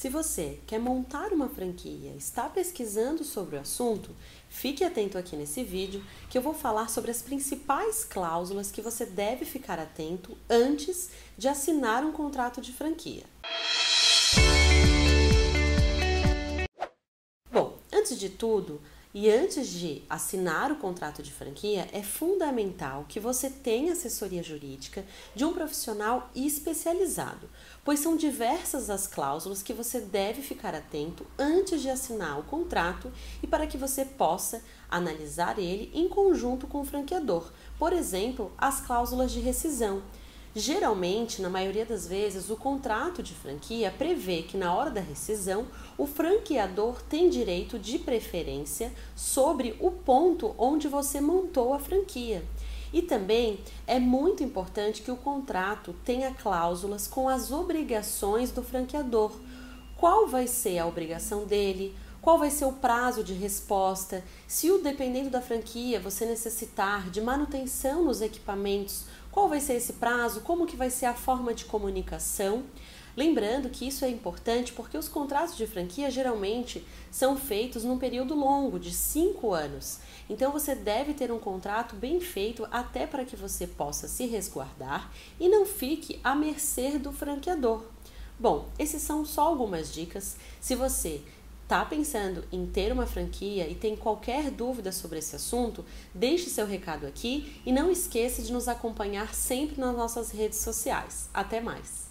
Se você quer montar uma franquia, está pesquisando sobre o assunto, fique atento aqui nesse vídeo que eu vou falar sobre as principais cláusulas que você deve ficar atento antes de assinar um contrato de franquia. Bom, antes de tudo, e antes de assinar o contrato de franquia, é fundamental que você tenha assessoria jurídica de um profissional especializado, pois são diversas as cláusulas que você deve ficar atento antes de assinar o contrato e para que você possa analisar ele em conjunto com o franqueador. Por exemplo, as cláusulas de rescisão Geralmente, na maioria das vezes, o contrato de franquia prevê que na hora da rescisão, o franqueador tem direito de preferência sobre o ponto onde você montou a franquia. E também é muito importante que o contrato tenha cláusulas com as obrigações do franqueador. Qual vai ser a obrigação dele? Qual vai ser o prazo de resposta? Se o dependendo da franquia você necessitar de manutenção nos equipamentos, qual vai ser esse prazo? Como que vai ser a forma de comunicação? Lembrando que isso é importante porque os contratos de franquia geralmente são feitos num período longo, de cinco anos. Então você deve ter um contrato bem feito até para que você possa se resguardar e não fique à mercê do franqueador. Bom, esses são só algumas dicas. Se você está pensando em ter uma franquia e tem qualquer dúvida sobre esse assunto, deixe seu recado aqui e não esqueça de nos acompanhar sempre nas nossas redes sociais. Até mais!